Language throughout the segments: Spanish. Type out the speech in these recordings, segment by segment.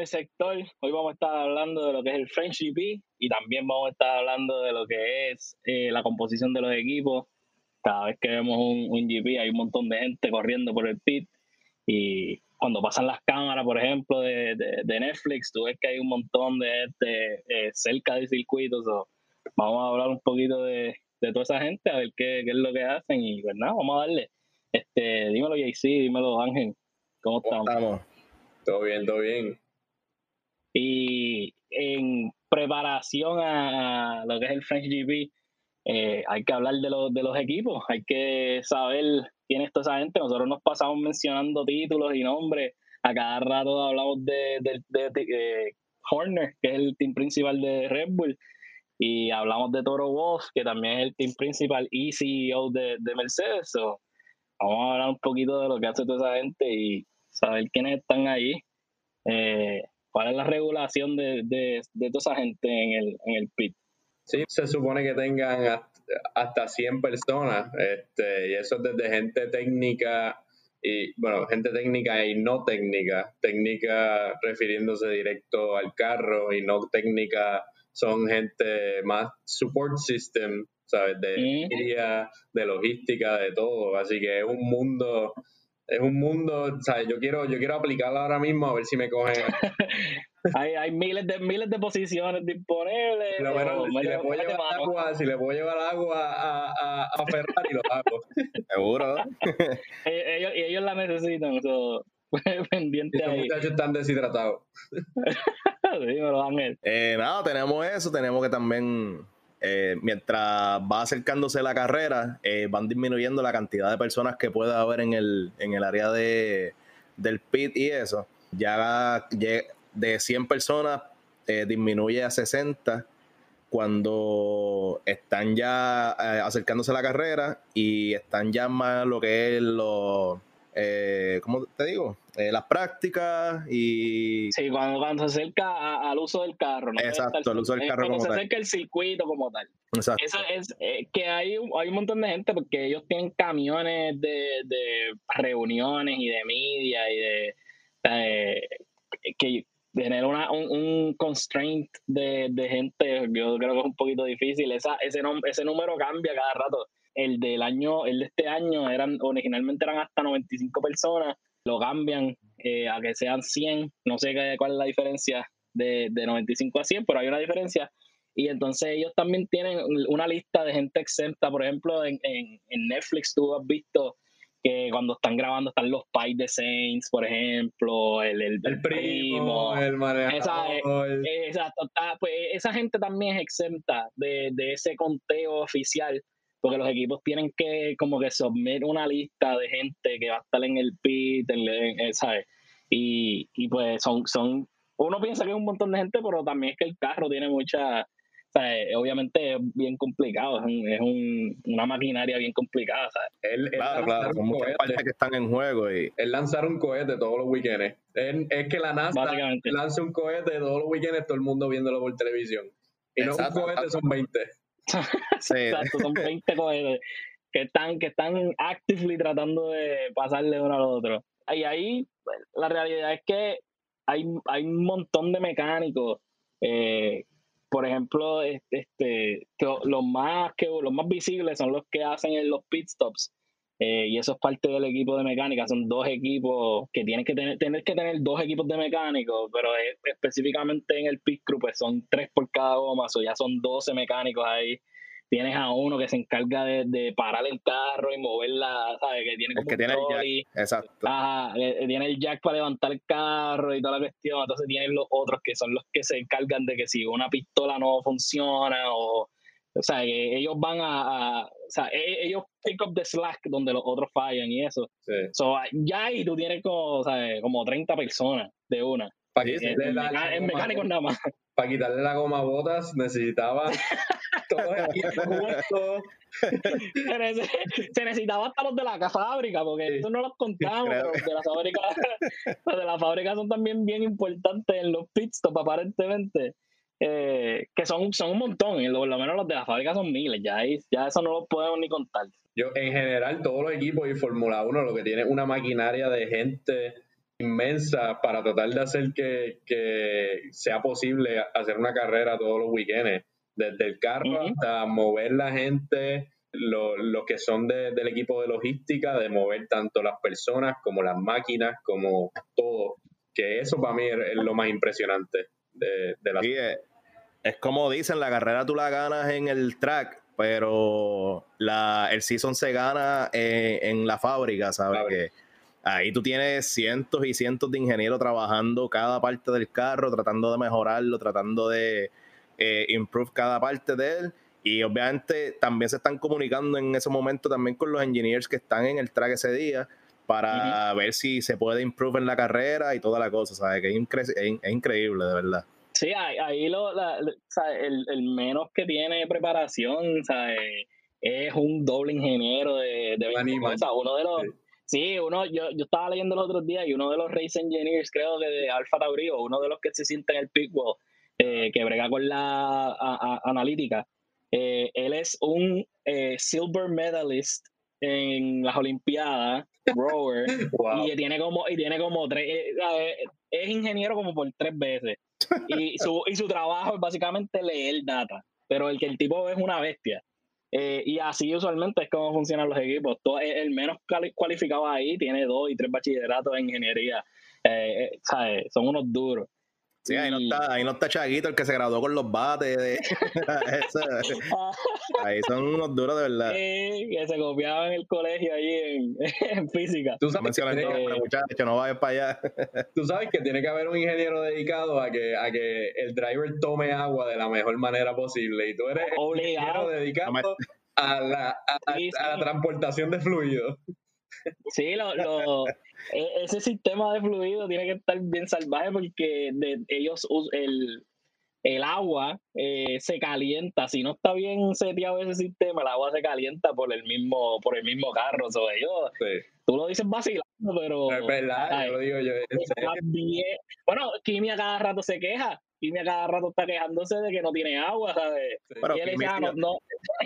primer sector. Hoy vamos a estar hablando de lo que es el French GP y también vamos a estar hablando de lo que es eh, la composición de los equipos. Cada vez que vemos un, un GP hay un montón de gente corriendo por el pit y cuando pasan las cámaras, por ejemplo, de, de, Netflix, tú ves que hay un montón de gente eh, cerca del circuito. vamos a hablar un poquito de, de, toda esa gente, a ver qué, qué, es lo que hacen y pues nada, vamos a darle. Este, dímelo JC, dímelo Ángel, ¿cómo, ¿Cómo estamos? Todo bien, todo bien. Y en preparación a, lo que es el French GP, eh, hay que hablar de, los de los equipos, hay que saber quién es toda esa gente. Nosotros nos pasamos mencionando títulos y nombres. A cada rato hablamos de, de, Horner, que es el team principal de Red Bull, y hablamos de Toro Wolf, que también es el team principal y CEO de, Mercedes. vamos a hablar un poquito de lo que hace toda esa gente y saber quiénes están ahí, eh, cuál es la regulación de, de, de, toda esa gente en el, en el pit. Sí, se supone que tengan hasta 100 personas, este, y eso es desde gente técnica y, bueno, gente técnica y no técnica. Técnica refiriéndose directo al carro y no técnica son gente más support system, ¿sabes? De de logística, de todo. Así que es un mundo es un mundo, ¿sabes? Yo quiero, yo quiero aplicarlo ahora mismo a ver si me cogen. hay, hay miles de miles de posiciones disponibles. Pero bueno, si, le puedo llevar agua, si le puedo llevar agua a, a, a Ferrari, lo hago. Seguro. E, ellos, ellos la necesitan, eso. pendiente Estos muchachos están deshidratados. Dímelo, Ángel. Eh, nada, tenemos eso, tenemos que también eh, mientras va acercándose la carrera, eh, van disminuyendo la cantidad de personas que pueda haber en el, en el área de, del pit y eso. Ya de 100 personas eh, disminuye a 60 cuando están ya acercándose a la carrera y están ya más lo que es los eh, ¿cómo te digo? Eh, las prácticas y... Sí, cuando, cuando se acerca al uso del carro. ¿no? Exacto, al uso del carro cuando se acerca el circuito como tal. Exacto. Eso es eh, que hay, hay un montón de gente porque ellos tienen camiones de, de reuniones y de media y de... Eh, que tener una, un, un constraint de, de, gente, yo creo que es un poquito difícil. Esa, ese, ese número cambia cada rato el del año, el de este año eran, originalmente eran hasta 95 personas, lo cambian eh, a que sean 100, no sé cuál es la diferencia de, de 95 a 100, pero hay una diferencia. Y entonces ellos también tienen una lista de gente exenta, por ejemplo, en, en, en Netflix tú has visto que cuando están grabando están los pais de Saints, por ejemplo, el, el, primo, el manejador. Esa, pues esa gente también es exenta de, de ese conteo oficial porque los equipos tienen que como que submit una lista de gente que va a estar en el pit, ¿sabes? Y, y pues son, son, uno piensa que es un montón de gente, pero también es que el carro tiene mucha, ¿sabes? obviamente es bien complicado, es, un, es un, una maquinaria bien complicada, ¿sabes? claro, claro, son muchas partes que están en juego. Y... Es lanzar un cohete todos los weekends. Es, que la NASA lanza un cohete todos los weekends, todo el mundo viéndolo por televisión. Y no un cohete son 20. Exacto, son 20 cohetes que están, que están actively tratando de pasarle uno al otro. Y ahí la realidad es que hay, hay un montón de mecánicos. Eh, por ejemplo, este, los, más que, los más visibles son los que hacen en los pit stops. Eh, y eso es parte del equipo de mecánica. Son dos equipos que tienen que tener, tener que tener dos equipos de mecánicos, pero específicamente en el pit crew pues son tres por cada goma, o ya son 12 mecánicos ahí. Tienes a uno que se encarga de, de parar el carro y moverla, ¿sabes? Que tiene como que tiene el jack, exacto. Ajá, tiene el jack para levantar el carro y toda la cuestión. Entonces tienen los otros que son los que se encargan de que si una pistola no funciona o o sea, que ellos van a, o sea, e, ellos pick up the slack donde los otros fallan y eso. Sí. So, ya ahí tú tienes como, ¿sabes? como 30 personas de una. Para quitarle la, en mecánicos nada más. Para quitarle la goma a botas necesitaba todo el equipo se, necesitaba hasta los de la fábrica, porque eso no los contamos, los de la fábrica, los de la fábrica son también bien importantes en los pit aparentemente. Eh, que son, son un montón, y por lo menos los de la fábrica son miles, ya, ya eso no lo podemos ni contar. Yo, en general, todos los equipos y Fórmula 1 lo que tiene una maquinaria de gente inmensa para tratar de hacer que, que sea posible hacer una carrera todos los weekends, desde el carro hasta mover la gente, lo, que son del equipo de logística, de mover tanto las personas como las máquinas, como todo. Que eso para mí es, lo más impresionante de, la... Sí, es, como dicen, la carrera tú la ganas en el track, pero la, el season se gana en, la fábrica, ¿sabes? Que ahí tú tienes cientos y cientos de ingenieros trabajando cada parte del carro, tratando de mejorarlo, tratando de eh, improve cada parte de él y obviamente también se están comunicando en ese momento también con los engineers que están en el track ese día para ver si se puede improve en la carrera y toda la cosa, ¿sabes? Que es, increíble, de verdad. Sí, ahí, lo, el, menos que tiene preparación, ¿sabes? Es un doble ingeniero de, de uno de los... Sí. uno, yo, yo estaba leyendo los otros días y uno de los race engineers, creo que de Alfa Tauri, uno de los que se siente en el pitwall, eh, que brega con la analítica, eh, él es un eh, silver medalist en las Olimpiadas, rower, y tiene como, y tiene como tres, eh, es ingeniero como por tres veces. Y su, y su trabajo es básicamente leer data, pero el que el tipo es una bestia. y así usualmente es como funcionan los equipos. Todo, el menos cualificado ahí tiene dos y tres bachilleratos en ingeniería. Son unos duros. Sí, ahí no, está, ahí no está Chaguito, el que se graduó con los bates. De... ahí son unos duros de verdad. Sí, que se copiaban en el colegio ahí en, física. Tú sabes que muchacho, no vayas para allá. Tú sabes que tiene que haber un ingeniero dedicado a que, a que el driver tome agua de la mejor manera posible. Y tú eres ingeniero dedicado a la, a la transportación de fluidos. Sí, lo, lo, e, ese sistema de fluido tiene que estar bien salvaje porque de, ellos el, el agua eh, se calienta. Si no está bien seteado ese sistema, el agua se calienta por el mismo, por el mismo carro. So, ellos, Tú lo dices vacilando, pero. Es verdad, yo lo digo yo. Bueno, Kimi a cada rato se queja. Kimi a cada rato está quejándose de que no tiene agua, ¿sabes? Pero y él Kimi, ah, no,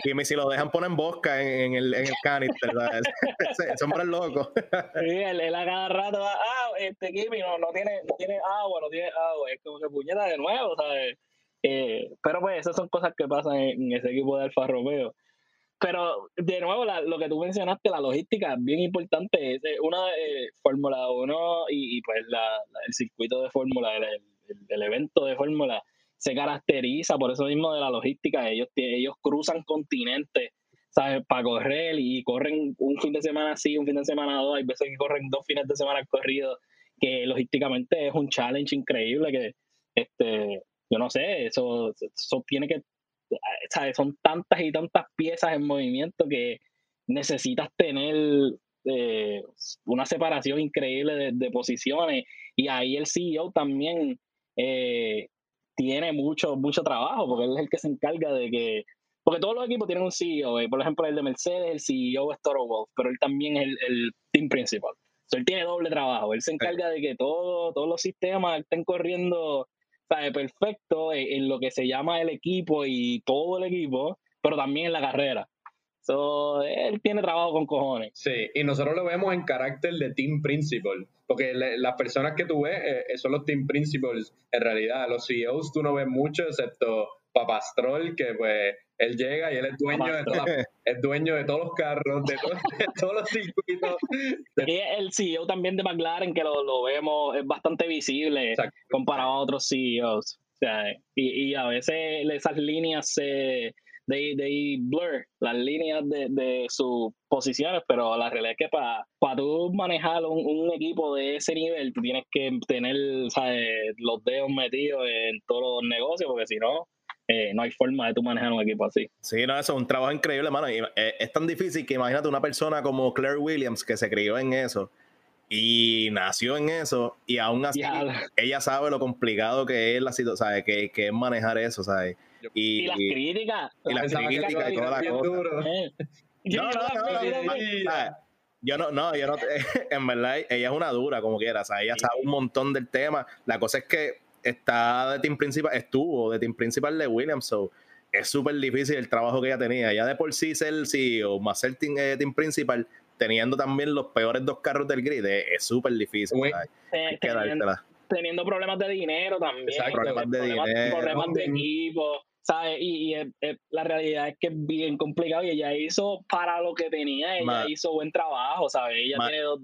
Kimi, si lo dejan poner en bosca en, el, en el canister, ¿sabes? ese hombre es loco. sí, él, él, a cada rato, ah, este Kimi no, no, tiene, no tiene agua, no tiene agua. Es como que puñeta de nuevo, ¿sabes? Eh, pero pues esas son cosas que pasan en, ese equipo de Alfa Romeo. Pero de nuevo, lo que tú mencionaste, la logística, bien importante. Es una de Fórmula 1 y, pues el circuito de Fórmula, el, el, evento de Fórmula, se caracteriza por eso mismo de la logística. Ellos, ellos cruzan continentes, ¿sabes? Para correr y corren un fin de semana así, un fin de semana dos. Hay veces que corren dos fines de semana corridos, que logísticamente es un challenge increíble que, este, yo no sé, eso, eso tiene que son tantas y tantas piezas en movimiento que necesitas tener eh, una separación increíble de, posiciones y ahí el CEO también eh, tiene mucho, mucho trabajo porque él es el que se encarga de que, porque todos los equipos tienen un CEO, eh, por ejemplo el de Mercedes, el CEO es Toro Wolf, pero él también es el, team principal. él tiene doble trabajo, él se encarga de que todo, todos los sistemas estén corriendo perfecto en, lo que se llama el equipo y todo el equipo, pero también en la carrera. So, él tiene trabajo con cojones. Sí, y nosotros lo vemos en carácter de team principal, porque las personas que tú ves eh, son los team principals. En realidad, los CEOs tú no ves mucho, excepto Papastrol, que pues él llega y él es dueño, de, es dueño de todos los carros, de, todos los circuitos. Y el CEO también de McLaren, que lo, lo vemos, es bastante visible comparado a otros CEOs. O sea, y, y, a veces esas líneas se de, de blur las líneas de, de, sus posiciones, pero la realidad es que para para tú manejar un, un, equipo de ese nivel, tú tienes que tener los dedos metidos en todos los negocios, porque si no, eh, no hay forma de tú manejar un equipo así. Sí, no, eso es un trabajo increíble, hermano. Eh, es tan difícil que imagínate una persona como Claire Williams que se crió en eso y nació en eso y aún así ella sabe lo complicado que es la situación, Que, que es manejar eso, ¿sabes? Y, y las críticas. Y las críticas y toda la cosa. Eh. No, no, no, yo no, no, yo no, en verdad, ella es una dura como quiera, o sea, ella sabe un montón del tema. La cosa es que está de team principal, estuvo de team principal de Williams, so es súper difícil el trabajo que ella tenía. Ya de por sí ser el CEO más ser team, eh, team principal, teniendo también los peores dos carros del grid, es súper difícil. teniendo, problemas de dinero también. problemas de dinero. Problemas de equipo. ¿sabes? Y, la realidad es que es bien complicado y ella hizo para lo que tenía, ella hizo buen trabajo, ¿sabes? Ella tiene dos,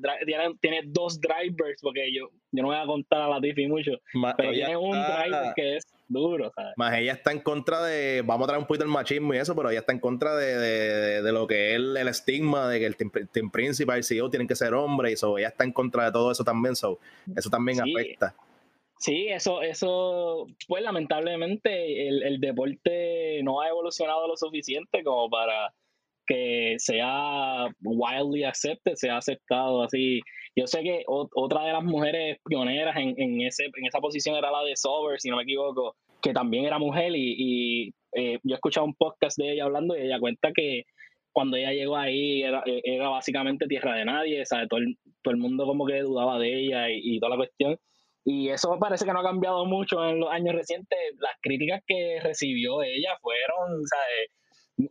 tiene, dos, drivers, porque yo, yo no voy a contar a la Tiffy mucho, pero tiene un driver que es duro, ¿sabes? Más ella está en contra de, vamos a traer un poquito el machismo y eso, pero ella está en contra de, de, lo que es el, estigma de que el team, principal, el CEO tienen que ser hombres, y eso, ella está en contra de todo eso también, so, eso también afecta. Sí, eso, eso, pues lamentablemente el, el, deporte no ha evolucionado lo suficiente como para que sea wildly accepted, sea aceptado así. Yo sé que otra de las mujeres pioneras en, en, ese, en esa posición era la de Sober, si no me equivoco, que también era mujer y, y eh, yo he escuchado un podcast de ella hablando y ella cuenta que cuando ella llegó ahí era, era básicamente tierra de nadie, ¿sabe? Todo, el, todo el mundo como que dudaba de ella y, y toda la cuestión. Y eso parece que no ha cambiado mucho en los años recientes. Las críticas que recibió ella fueron, ¿sabes?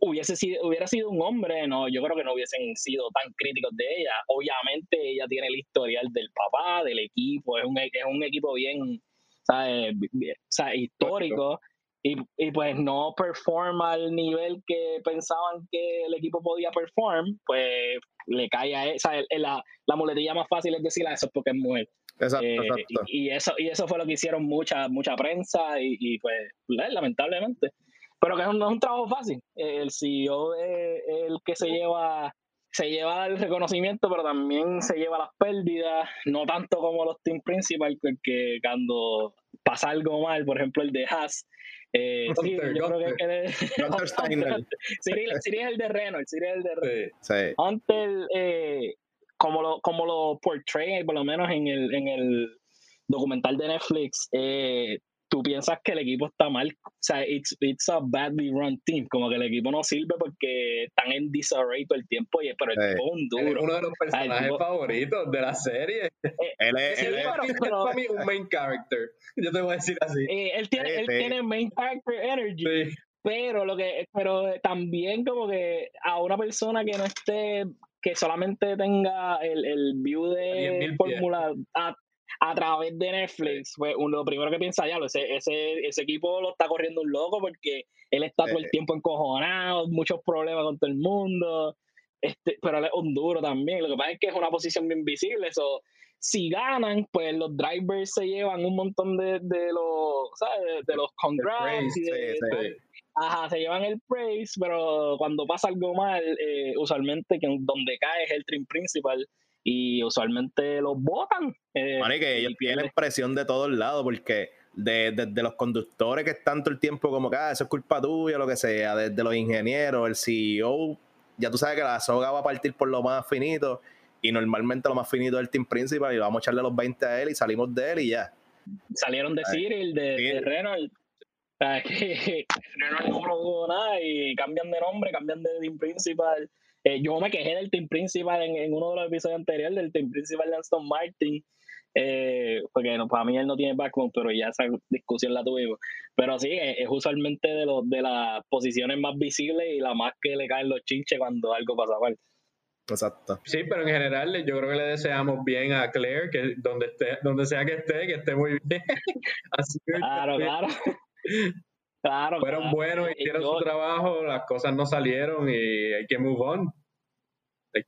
Hubiese sido, hubiera sido un hombre, no, yo creo que no hubiesen sido tan críticos de ella. Obviamente ella tiene el historial del papá, del equipo, es un, es un equipo bien, ¿sabes? histórico. Y, y, pues no performa al nivel que pensaban que el equipo podía perform, pues le cae a esa. La, la muletilla más fácil es decir a eso porque es mujer. Exacto, eh, exacto. Y, eso, y eso fue lo que hicieron mucha, mucha prensa y, y pues, lamentablemente. Pero que no es un trabajo fácil. El CEO es el que se lleva, se lleva el reconocimiento, pero también se lleva las pérdidas, no tanto como los team principal, que cuando pasa algo mal, por ejemplo el de Haas, eh, sí, yo creo que, es el de Renault, sería el de Renault. Sí, sí. eh, como lo, como lo portray, por lo menos en el, en el documental de Netflix, eh, tú piensas que el equipo está mal. O sea, it's, it's a badly run team. Como que el equipo no sirve porque están en disarray todo el tiempo, y, pero el equipo es un duro. Es uno de los personajes favoritos de la serie. Eh, él es, sí, pero, para mí un main character. Yo te voy a decir así. Eh, él tiene, él tiene main character energy. Pero lo que, pero también como que a una persona que no esté que solamente tenga el, el view de fórmula a, a, través de Netflix, pues uno, lo primero que piensa ya, ese, ese, ese equipo lo está corriendo un loco porque él está todo el tiempo encojonado, muchos problemas con todo el mundo, este, pero él es un duro también. Lo que pasa es que es una posición bien visible, eso si ganan, pues los drivers se llevan un montón de, de los, ¿sabes? De, los congrats y de, Ajá, se llevan el praise, pero cuando pasa algo mal, eh, usualmente que donde cae es el trim principal y usualmente los votan. Eh, que ellos tienen presión de todos lados porque desde de, los conductores que están todo el tiempo como que ah, eso es culpa tuya, lo que sea, desde los ingenieros, el CEO, ya tú sabes que la soga va a partir por lo más finito y normalmente lo más finito es el team principal y vamos a echarle los 20 a él y salimos de él y ya. Salieron de Cyril, de, de Renault sea, que no produjo nada y cambian de nombre, cambian de team principal. Eh, yo me quejé del team principal en, uno de los episodios anteriores, del team principal de Aston Martin, eh, porque no, para mí él no tiene backbone, pero ya esa discusión la tuvimos. Pero sí, es, usualmente de, los, de las posiciones más visibles y la más que le caen los chinches cuando algo pasa mal. Exacto. Sí, pero en general yo creo que le deseamos bien a Claire, que donde esté, donde sea que esté, que esté muy bien. Así claro, claro. Claro. Fueron buenos, hicieron su trabajo, las cosas no salieron y hay que move on. Hay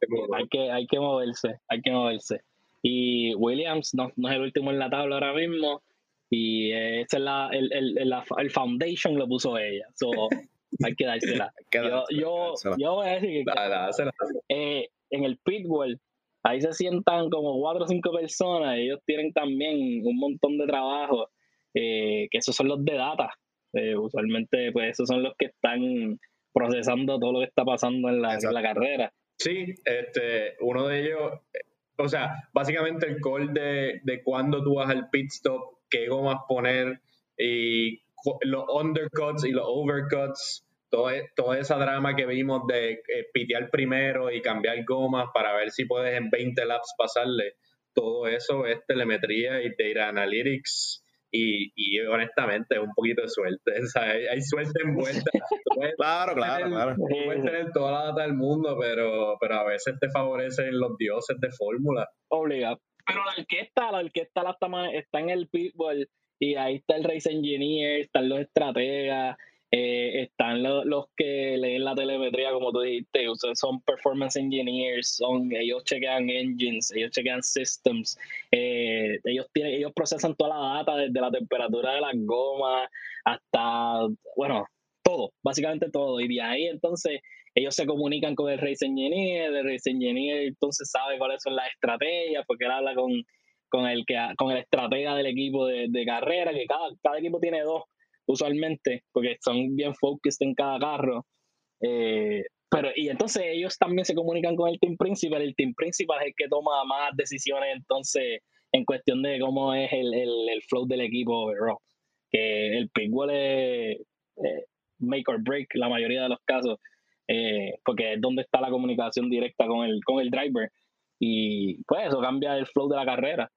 que, hay que, moverse, hay que moverse. Y Williams no, no, es el último en la tabla ahora mismo. Y este es la, el, el, el, foundation lo puso ella. So, hay que dársela. yo, yo, yo, voy a decir que eh, en el pitbull ahí se sientan como cuatro o cinco personas. Ellos tienen también un montón de trabajo eh, que esos son los de data. Eh, usualmente, pues esos son los que están procesando todo lo que está pasando en la, la carrera. Sí, este, uno de ellos, o sea, básicamente el call de, de cuando tú vas al pit stop, qué gomas poner y los undercuts y los overcuts, todo, e, toda esa drama que vimos de eh, pitear primero y cambiar gomas para ver si puedes en 20 laps pasarle, todo eso es telemetría y data analytics y, y honestamente es un poquito de suerte. Hay, suerte envuelta. claro, claro, claro. Puedes tener toda la data del mundo, pero, pero a veces te favorecen los dioses de fórmula. Obligado. Pero la orquesta, la orquesta la está, está en el pitbull y ahí está el race engineer, están los estrategas, eh, están los que leen la telemetría, como tú dijiste, son performance engineers, son, ellos chequean engines, ellos chequean systems, eh, ellos, tienen, ellos procesan toda la data desde la temperatura de las gomas hasta, bueno, todo, básicamente todo. Y de ahí entonces ellos se comunican con el race engineer, el race engineer entonces sabe cuáles son las estrategias, porque él habla con, con, el, que, con el estratega del equipo de, de carrera, que cada, cada equipo tiene dos usualmente, porque son bien focused en cada carro. Eh, pero, y entonces ellos también se comunican con el team principal. El team principal es el que toma más decisiones entonces en cuestión de cómo es el, el, el flow del equipo Que el pitbull es eh, make or break la mayoría de los casos, eh, porque es donde está la comunicación directa con el, con el driver. Y pues eso cambia el flow de la carrera.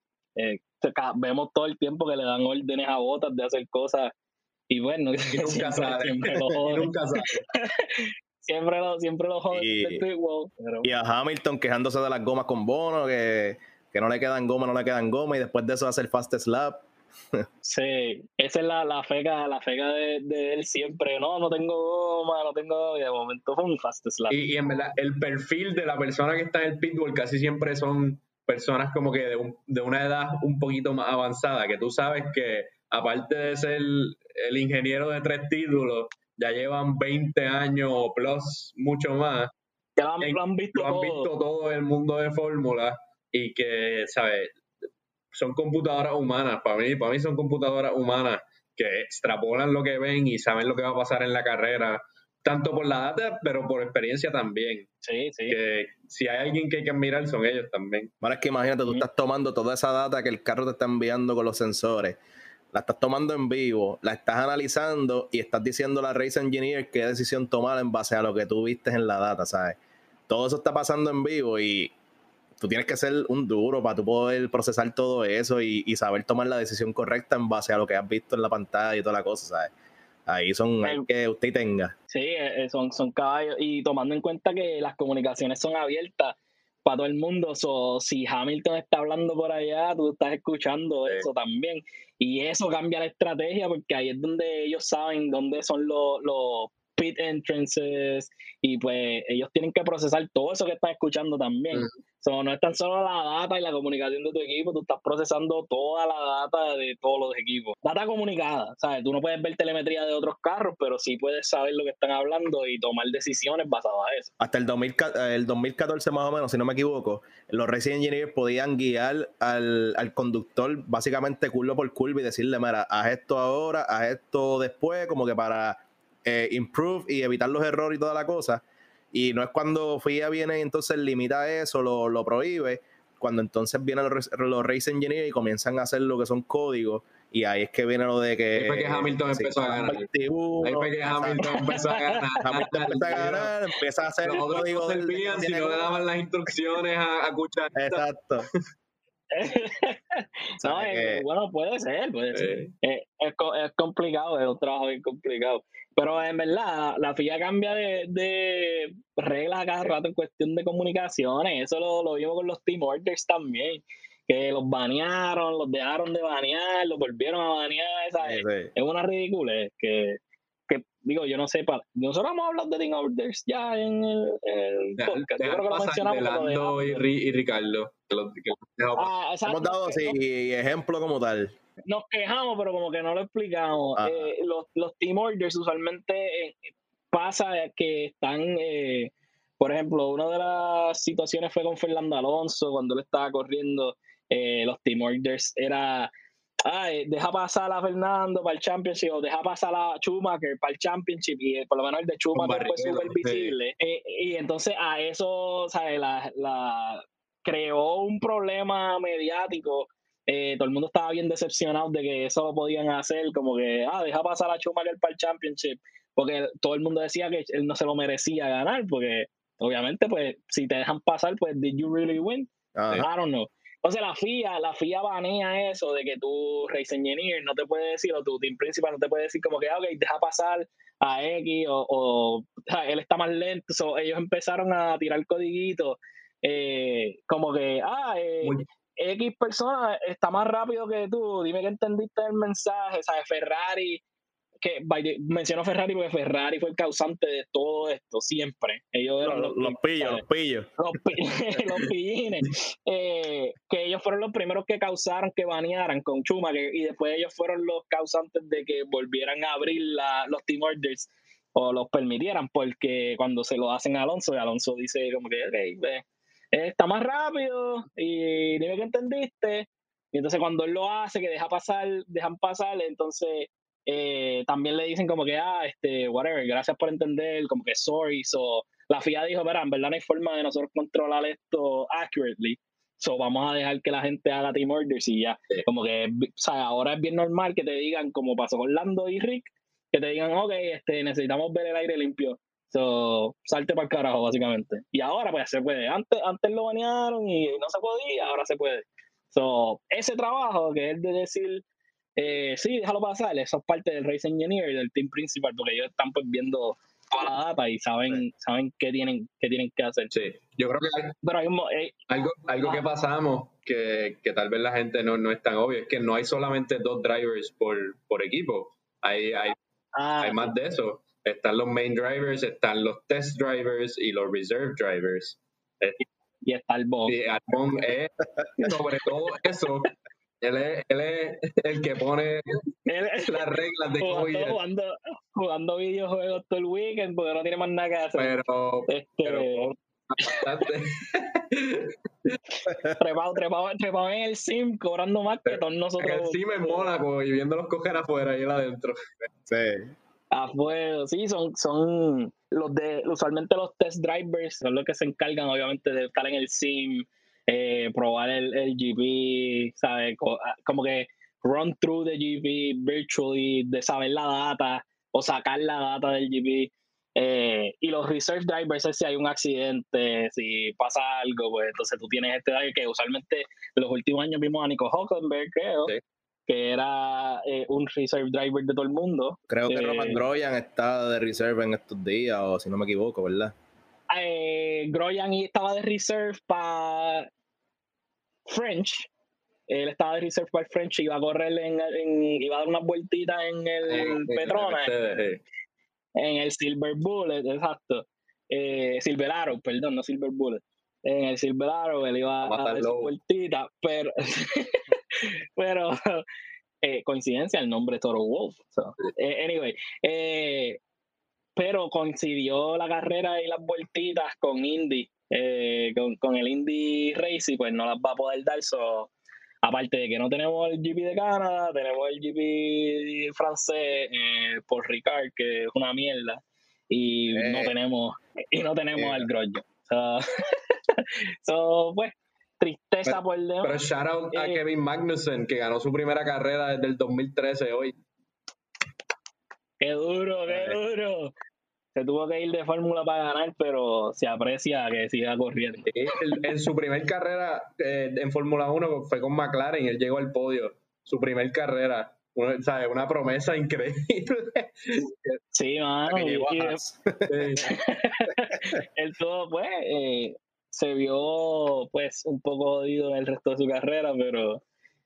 vemos todo el tiempo que le dan órdenes a botas de hacer cosas y bueno, nunca Siempre lo siempre lo, siempre lo joden y, a Hamilton quejándose de las gomas con Bono, que, que no le quedan goma, no le quedan goma, y después de eso hace el fast slap. sí, esa es la, la feca, la feca de, de, él siempre. No, no tengo goma, no tengo. Y de momento fue un fast slap. Y, y, en verdad, el perfil de la persona que está en el pitbull casi siempre son personas como que de, un, de una edad un poquito más avanzada, que tú sabes que aparte de ser el ingeniero de tres títulos, ya llevan 20 años o plus, mucho más. Ya lo han, visto, todo. el mundo de fórmula y que, ¿sabes? Son computadoras humanas, para mí, para mí son computadoras humanas que extrapolan lo que ven y saben lo que va a pasar en la carrera, tanto por la data, pero por experiencia también. Sí, sí. Que si hay alguien que hay que admirar, son ellos también. Ahora es que imagínate, tú estás tomando toda esa data que el carro te está enviando con los sensores la estás tomando en vivo, la estás analizando y estás diciendo a la Race Engineer qué decisión tomar en base a lo que tú viste en la data, ¿sabes? Todo eso está pasando en vivo y tú tienes que ser un duro para tú poder procesar todo eso y, saber tomar la decisión correcta en base a lo que has visto en la pantalla y toda la cosa, ¿sabes? Ahí son que usted tenga. Sí, eh, eh, son, son caballos. Y tomando en cuenta que las comunicaciones son abiertas, para todo el mundo. So, si Hamilton está hablando por allá, tú estás escuchando eso también. Y eso cambia la estrategia porque ahí es donde ellos saben dónde son los, los entrances y pues ellos tienen que procesar todo eso que estás escuchando también. no es tan solo la data y la comunicación de tu equipo, tú estás procesando toda la data de todos los equipos. Data comunicada, ¿sabes? Tú no puedes ver telemetría de otros carros, pero sí puedes saber lo que están hablando y tomar decisiones basadas a eso. Hasta el, 2014 más o menos, si no me equivoco, los Racing Engineers podían guiar al, al conductor básicamente curva por curva y decirle, mira, haz esto ahora, haz esto después, como que para eh, improve y evitar los errores y toda la cosa. Y no es cuando FIA viene y entonces limita eso, lo, lo prohíbe, cuando entonces vienen los, los race engineers y comienzan a hacer lo que son códigos. Y ahí es que viene lo de que. Ahí fue que Hamilton empezó a ganar. ahí fue que Hamilton empezó a ganar. Hamilton empezó a ganar, empieza a hacer el código. Servían si no le daban las instrucciones a, a Exacto. no, eh, bueno, puede ser, puede ser. Eh, es, es, complicado, es un trabajo bien complicado. Pero en verdad, la FIA cambia de, de reglas cada rato en cuestión de comunicaciones. Eso lo, lo vimos con los team orders también. Que los banearon, los dejaron de banear, los volvieron a banear. Es una ridícula. Que, que, digo, yo no sé. nosotros hemos hablado de team orders ya en el, podcast. yo creo que lo mencionamos. y, y Ricardo. ah, hemos dado sí, ejemplo como tal nos quejamos, pero como que no lo explicamos. Eh, los, los team orders usualmente eh, pasa que están, eh, por ejemplo, una de las situaciones fue con Fernando Alonso cuando él estaba corriendo. los team orders era, ay, deja pasar a Fernando para el Championship o deja pasar a Schumacher para el Championship y por lo menos el de Schumacher fue súper visible. y entonces a eso, ¿sabes? La, la, creó un problema mediático eh, todo el mundo estaba bien decepcionado de que eso lo podían hacer, como que, ah, deja pasar a Schumacher para el Championship, porque todo el mundo decía que él no se lo merecía ganar, porque obviamente, pues, si te dejan pasar, pues, did you really win? I don't know. O sea, la FIA, la FIA banea eso de que tu race engineer no te puede decir, o tu team principal no te puede decir como que, ah, ok, deja pasar a X, o, él está más lento. ellos empezaron a tirar codiguitos, eh, como que, ah, eh, X persona está más rápido que tú, dime que entendiste el mensaje, ¿sabes? Ferrari que menciono Ferrari porque Ferrari fue el causante de todo esto, siempre. Ellos eran los, los, pillos, los pillos. Los, pillines. Eh, que ellos fueron los primeros que causaron que banearan con Schumacher y después ellos fueron los causantes de que volvieran a abrir la, los team orders o los permitieran, porque cuando se lo hacen a Alonso, y Alonso dice como que, ok, está más rápido y dime que entendiste. Y entonces cuando él lo hace, que deja pasar, dejan pasar, entonces eh, también le dicen como que, ah, este, whatever, gracias por entender, como que sorry. So, la FIA dijo, verá, en verdad no hay forma de nosotros controlar esto accurately. So, vamos a dejar que la gente haga team orders y ya. Como que, o sea, ahora es bien normal que te digan, como pasó con Lando y Rick, que te digan, ok, este, necesitamos ver el aire limpio. So, salte para el carajo, básicamente. Y ahora, pues, se puede. Antes, antes lo banearon y no se podía, ahora se puede. So, ese trabajo que es de decir, eh, sí, déjalo pasar, eso es parte del race engineer y del team principal, porque ellos están pues viendo toda la data y saben, saben qué tienen, qué tienen que hacer. Sí, yo creo que Pero hay eh, algo, algo que pasamos que, que, tal vez la gente no, no es tan obvio, es que no hay solamente dos drivers por, por equipo, hay, hay, ah, hay más de eso. Están los main drivers, están los test drivers y los reserve drivers. Y está el boss. Y Albon es, sobre todo eso, él es, él es el que pone las reglas de jugando, jugando, jugando, videojuegos todo el weekend porque no tiene más nada que hacer. Pero, este, pero bastante. trepado, trepado, trepado en el sim, cobrando más que todos nosotros. En el sim en Mónaco y viéndolos coger afuera y él adentro. Sí. Afuera, sí, son, son los de, usualmente los test drivers son los que se encargan obviamente de estar en el sim, eh, probar el, el GP, ¿sabes? Ah, como que run through the GP virtually, de saber la data o sacar la data del GP. Eh, y los reserve drivers si hay un accidente, si pasa algo, pues entonces tú tienes este driver que usualmente en los últimos años vimos a Nico Hockenberg, creo, que era eh, un reserve driver de todo el mundo. Creo que Roman Groyan está de reserve en estos días, o si no me equivoco, ¿verdad? Eh, Groyan estaba de reserve para French. Él estaba de reserve para el French, iba a correr en, en iba a dar unas vueltitas en el Petronas, en el Silver Bullet, exacto. Eh, Silver Arrow, perdón, no Silver Bullet. En el Silver Arrow él iba a, dar sus vueltitas, pero, pero eh, coincidencia el nombre Toro Wolf. Eh, anyway, eh, pero coincidió la carrera y las vueltitas con Indy, eh, con, el Indy Race pues no las va a poder dar. So, aparte de que no tenemos el GP de Canadá, tenemos el GP francés eh, por Ricard, que es una mierda, y no eh. tenemos y no tenemos al Grosjo. So, pues, tristeza por el Pero shout out a Kevin Magnussen, que ganó su primera carrera desde el 2013 hoy. Qué duro, qué duro. Se tuvo que ir de fórmula para ganar, pero se aprecia que siga corriendo. En, su primer carrera eh, en Fórmula 1 fue con McLaren, él llegó al podio. Su primer carrera. Una, ¿sabes? una promesa increíble. Sí, mano. él todo, pues, eh, se vio pues un poco jodido en el resto de su carrera, pero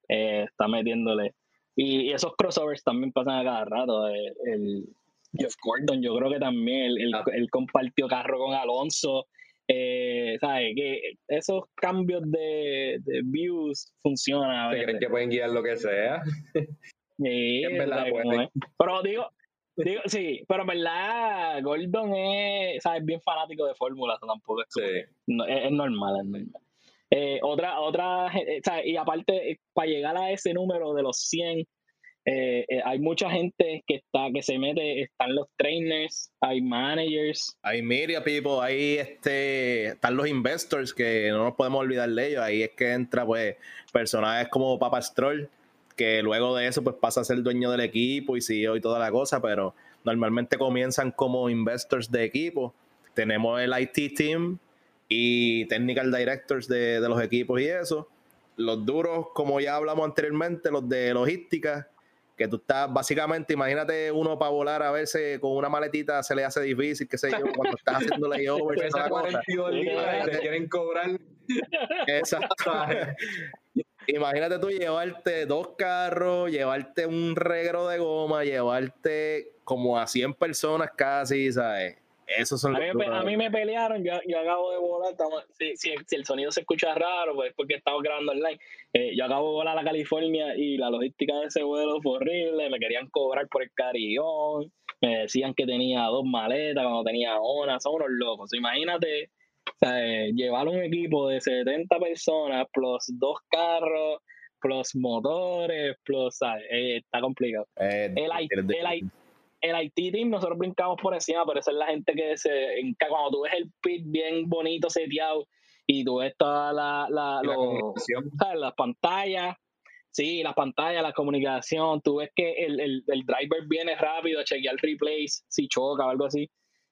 eh, está metiéndole y, esos crossovers también pasan a cada rato. Eh, el, Jeff Gordon, yo creo que también él, ah. compartió carro con Alonso. Eh, ¿Sabes? Que esos cambios de, views funcionan. ¿Se creen que pueden guiar lo que sea? Sí, es verdad, Pero digo, digo, sí, pero en verdad Gordon es, ¿sabes? bien fanático de fórmulas, tampoco es, sí. es, normal, es normal. Eh, otra, otra, eh, y aparte, eh, para llegar a ese número de los 100, hay mucha gente que está que se mete, están los trainers, hay managers. Hay media people, hay este, están los investors que no nos podemos olvidar de ellos. Ahí es que entra pues personajes como Papa Stroll, que luego de eso pues pasa a ser dueño del equipo y CEO y toda la cosa, pero normalmente comienzan como investors de equipo. Tenemos el IT team, y technical directors de, los equipos y eso. los duros, como ya hablamos anteriormente, los de logística, que tú estás, básicamente, imagínate uno para volar a verse con una maletita se le hace difícil, qué sé yo, cuando estás haciendo layovers. te quieren cobrar. Exacto. imagínate tú llevarte dos carros, llevarte un regro de goma, llevarte como a 100 personas casi, ¿sabes? Son a, mí, a mí me pelearon, yo, yo acabo de volar, si, si, el sonido se escucha raro, pues porque estamos grabando online. Eh, yo acabo de volar a California y la logística de ese vuelo fue horrible, me querían cobrar por el carillón, me decían que tenía dos maletas cuando tenía una, son unos locos. Imagínate llevar un equipo de 70 personas, plus dos carros, plus motores, plus, eh, está complicado. Eh, el, el, el IT team nosotros brincamos por encima, pero esa es la gente que se cuando tú ves el pit bien bonito seteado y tú ves todas la, la, las pantallas, sí, las pantallas, la comunicación, tú ves que el, el, el driver viene rápido a chequear el replays, si choca o algo así,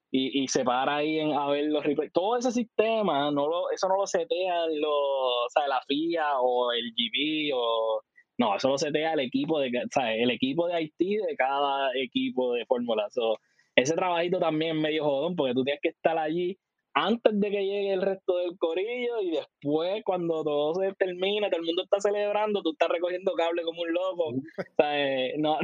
y, y se para ahí en, a ver los replays. Todo ese sistema, no lo, eso no lo setean los, o sea, la FIA o el GB o no, eso lo setea el equipo de, el equipo de Haití de cada equipo de Fórmula. ese trabajito también es medio jodón porque tú tienes que estar allí antes de que llegue el resto del corillo y después cuando todo se termina, todo el mundo está celebrando, tú estás recogiendo cable como un loco. no,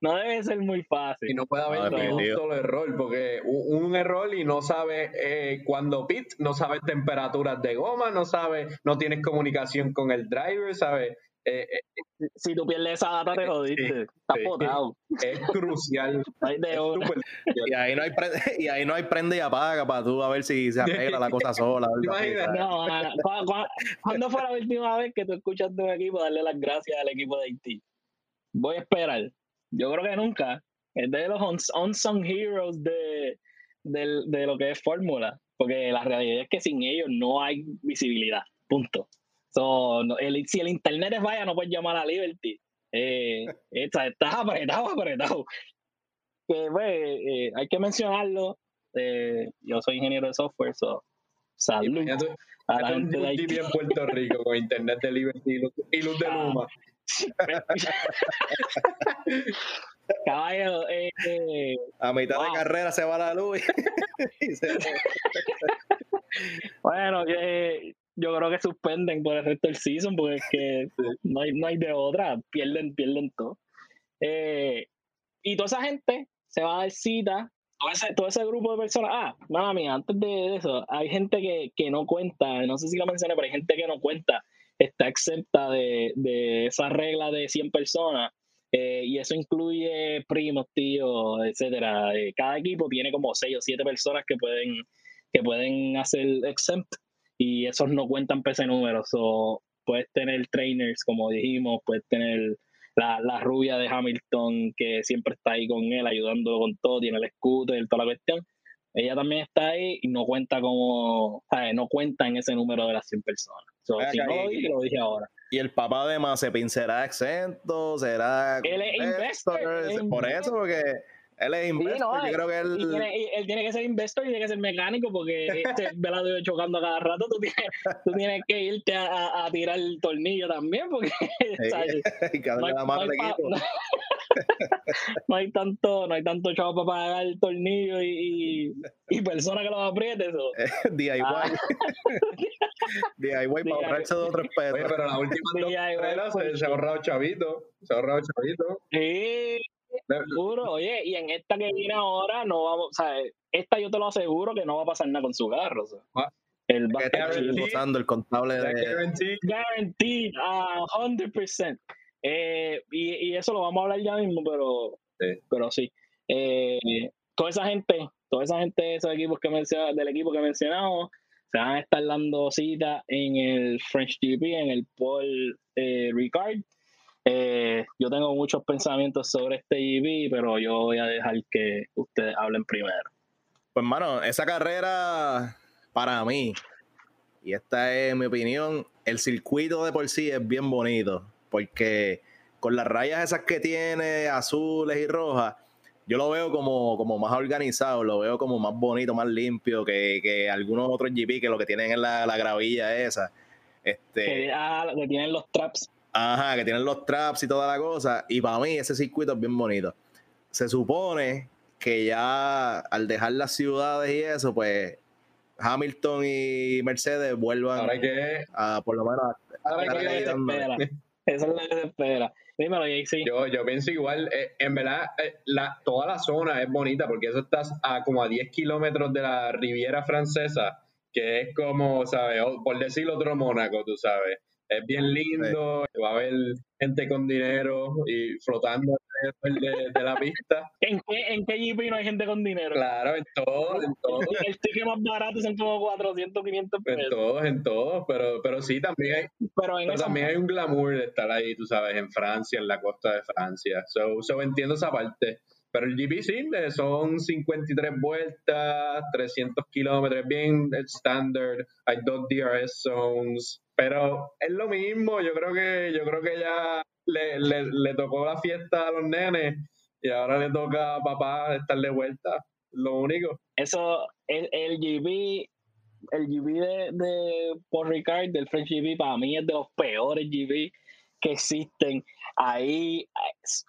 no, debe ser muy fácil. Y no puede haber un solo error, porque un, error y no sabes eh, cuando pit, no sabes temperaturas de goma, no sabes, no tienes comunicación con el driver, ¿sabes? Eh, eh, si tú pierdes esa data, te jodiste. Estás potado. Es crucial. y, ahí no hay prende, y ahí no hay prende y apaga para tú a ver si se arregla la cosa sola. No, ¿Cuándo fue la última vez que tú escuchaste un equipo darle las gracias al equipo de Haití? Voy a esperar. Yo creo que nunca. Es de los unsung heroes de, de, de lo que es Fórmula. Porque la realidad es que sin ellos no hay visibilidad. Punto si el internet es vaya, no puedes llamar a Liberty. Eh, estás apretado, apretado. Que, pues, eh, hay que mencionarlo. Eh, yo soy ingeniero de software, so, salud a la gente de Haití. en Puerto Rico con internet de Liberty y luz, de Luma. Caballo, eh, eh, a mitad de carrera se va la luz. bueno, eh, yo creo que suspenden por el resto del season porque es que no hay, no hay de otra, pierden, pierden todo. Eh, y toda esa gente se va a dar cita, todo ese, todo ese grupo de personas. Ah, mami, antes de eso, hay gente que, que, no cuenta, no sé si la mencioné, pero hay gente que no cuenta, está exenta de, de esa regla de 100 personas. Eh, y eso incluye primos, tíos, etcétera. Eh, cada equipo tiene como 6 o 7 personas que pueden, que pueden hacer exempt y esos no cuentan pese números. o puedes tener trainers, como dijimos, puedes tener la, la, rubia de Hamilton que siempre está ahí con él, ayudándolo con todo, tiene el scooter, toda la cuestión. Ella también está ahí y no cuenta como, no cuenta en ese número de las 100 personas. si no lo dije, lo dije ahora. Y el papá de Mazepin será exento, será. Él es investor. Por eso, porque él es investor, yo creo que él... Tiene, él tiene que ser investor y tiene que ser mecánico porque este velado chocando a cada rato, tú tienes, tú tienes que irte a, a, tirar el tornillo también porque no, hay, tanto, no hay tanto chavo para pagar el tornillo y, y, persona que lo apriete eso. DIY. Ah. DIY para ahorrarse de otros pesos. pero la última dos se, se ha ahorrado chavito. Se ha ahorrado chavito. Sí. Seguro, oye, y en esta que viene ahora, no vamos, o sea, esta yo te lo aseguro que no va a pasar nada con su carro. O sea. Ah, el va a estar usando el contable de. Guaranteed, a 100%. Eh, y, y, eso lo vamos a hablar ya mismo, pero sí. Pero sí. Eh, toda esa gente, toda esa gente de esos equipos que menciona, del equipo que mencionamos, se van a estar dando cita en el French GP, en el Paul eh, Ricard eh, yo tengo muchos pensamientos sobre este GP, pero yo voy a dejar que ustedes hablen primero. Pues, mano, esa carrera para mí, y esta es mi opinión, el circuito de por sí es bien bonito, porque con las rayas esas que tiene, azules y rojas, yo lo veo como, como más organizado, lo veo como más bonito, más limpio que, que algunos otros GP que lo que tienen es la, la gravilla esa. Este, que, ah, que tienen los traps. Ajá, que tienen los traps y toda la cosa. Y para mí ese circuito es bien bonito. Se supone que ya al dejar las ciudades y eso, pues Hamilton y Mercedes vuelvan a por lo menos ahora que espera. Eso es lo que se espera. Dímelo, sí. Yo, yo pienso igual, eh, en verdad, eh, la, toda la zona es bonita porque eso está a como a 10 kilómetros de la Riviera Francesa, que es como, ¿sabes? Por decir otro Mónaco, tú sabes. Es bien lindo, va a haber gente con dinero y flotando de, de la pista. ¿En qué, ¿En qué GP no hay gente con dinero? Claro, en todos, en todos. El ticket más barato son como 400, 500 pesos. En todos, en todos, pero, pero sí, también hay, pero, también hay un glamour de estar ahí, tú sabes, en Francia, en la costa de Francia. So, so entiendo esa parte. Pero el GP sí, son 53 vueltas, 300 kilómetros, bien estándar. Hay dos DRS zones. Pero es lo mismo, yo creo que, yo creo que ya le, le, tocó la fiesta a los nenes y ahora le toca a papá estar de vuelta. Lo único. Eso, el, el GB, el GB de, de Paul Ricard, del French GB, para mí es de los peores GB que existen. Ahí,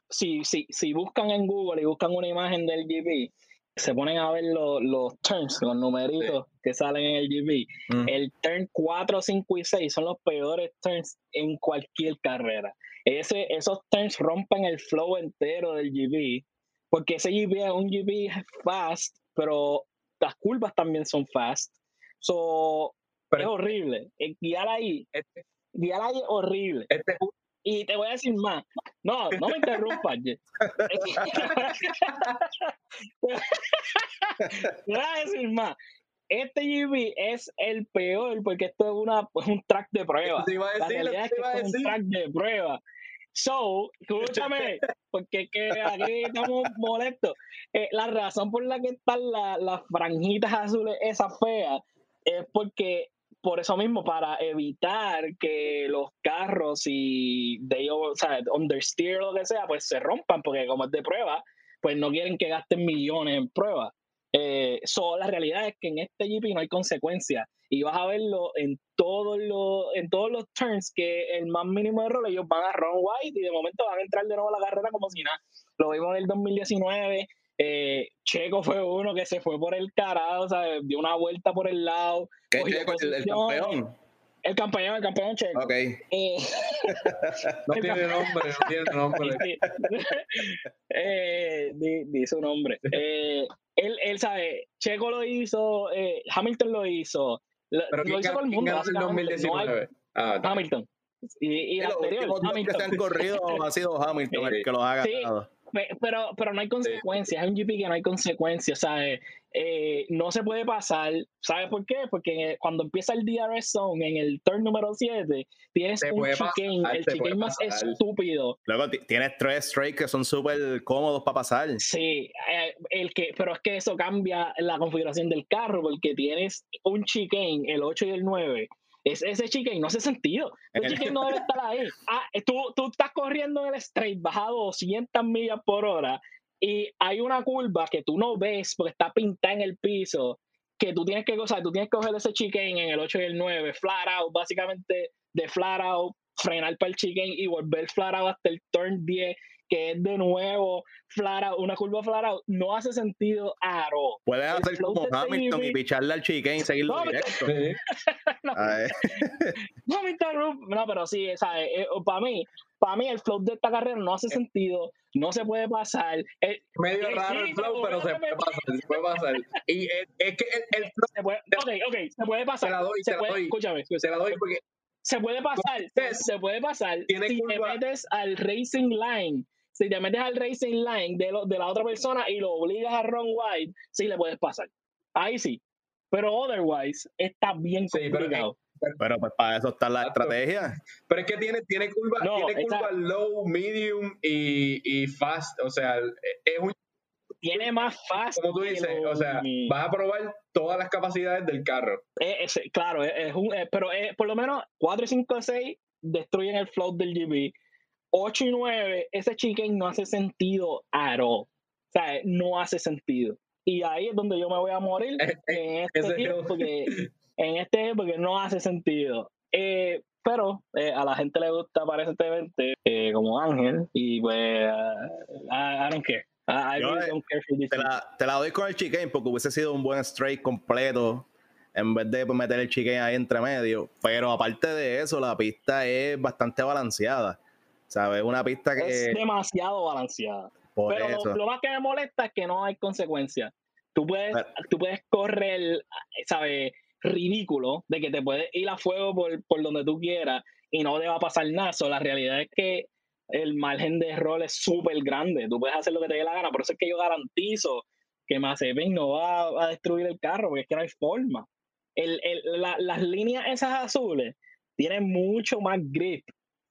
si, si, si buscan en Google y buscan una imagen del GB, se ponen a ver los turns, los numeritos que salen en el GB. Mm. El turn 4, 5 y 6 son los peores turns en cualquier carrera. Ese, esos turns rompen el flow entero del GB, porque ese GB es un GB fast, pero las curvas también son fast. So, es horrible. Eh, guiar ahí, este, es horrible. Este, y te voy a decir más. No, no me interrumpas. te voy a decir más. Este GB es el peor porque esto es una, pues, un track de prueba. La realidad es que es un track de prueba. So, escúchame, porque que aquí estamos molestos. Eh, la razón por la que están las franjitas azules, esas feas, es porque por eso mismo, para evitar que los carros y de o sea, understeer o lo que sea, pues se rompan, porque como es de prueba, pues no quieren que gasten millones en prueba. Eh, la realidad es que en este GP no hay consecuencias y vas a verlo en todos los en todos los turns que el más mínimo error ellos van a run white y de momento van a entrar de nuevo a la carrera como si nada. Lo vimos en el 2019, eh, Checo fue uno que se fue por el carajo, o sea, dio una vuelta por el lado. ¿Qué Checo? El, el, campeón. El campeón, el campeón Checo. Ok. Eh, no tiene nombre, no tiene nombre. eh, di, su nombre. Eh, él, él sabe, Checo lo hizo, eh, Hamilton lo hizo. Pero lo hizo todo el mundo. ¿quién 2019? ah, Hamilton. Y, y, el anterior, Hamilton. que se han corrido ha sido Hamilton el que los ha ganado. Pero, pero no hay consecuencias, es un GP que no hay consecuencias, ¿sabes? Eh, no se puede pasar, ¿sabes por qué? Porque cuando empieza el DRS zone en el turn número 7, tienes un chicane, el chicane más estúpido. Luego tienes tres straight que son súper cómodos para pasar. Sí, eh, el que, pero es que eso cambia la configuración del carro, porque tienes un chicane, el 8 y el 9, es, ese chicken no hace sentido. Ese chicken no debe estar ahí. Ah, tú, tú estás corriendo en el straight, bajado 200 millas por hora y hay una curva que tú no ves porque está pintada en el piso que tú tienes que gozar, tú tienes que coger ese chicken en el 8 y el 9, flat out, básicamente de flat out, frenar para el chicken y volver flat out hasta el turn 10 que es de nuevo flat una curva flat out, no hace sentido aro. Puedes hacer como Hamilton y picharle al chicken y seguirlo no, directo. no, no, me No, pero sí, ¿sabes? Eh, para mí, para mí el flow de esta carrera no hace sentido, no se puede pasar. Eh, Medio raro el flow, pero se puede pasar, se puede pasar. Y es, que el, flow... Se puede, ok, ok, se puede pasar. Se la doy, se, la doy. Escúchame, Se la doy porque... Se puede pasar, se puede pasar si te metes al racing line si te metes al racing line de, de la otra persona y lo obligas a run wide, sí le puedes pasar. Ahí sí. Pero otherwise, está bien complicado. pero, pues para eso está la estrategia. Pero es que tiene, tiene curva, tiene curva low, medium y, y, fast. O sea, es un. Tiene más fast. Como tú dices, o sea, vas a probar todas las capacidades del carro. claro, es, un, pero por lo menos 4, 5, 6 destruyen el float del GB 8 y 9, ese chicken no hace sentido at all. O sea, no hace sentido. Y ahí es donde yo me voy a morir en este porque, en este porque no hace sentido. Eh, pero eh, a la gente le gusta aparentemente eh, como Ángel y pues I, don't care. te, la, te, la, doy con el chicane porque hubiese sido un buen straight completo en vez de meter el chicane ahí entre medio. Pero aparte de eso, la pista es bastante balanceada. ¿Sabes? Una pista que. Es demasiado balanceada. Pero lo, más que me molesta es que no hay consecuencias. Tú puedes, tú puedes correr, ¿sabes? ridículo de que te puedes ir a fuego por, por donde tú quieras y no te va a pasar nada. la realidad es que el margen de error es súper grande. Tú puedes hacer lo que te dé la gana. Por eso es que yo garantizo que Mazepin no va a destruir el carro, porque es que no hay forma. El, el, las líneas esas azules tienen mucho más grip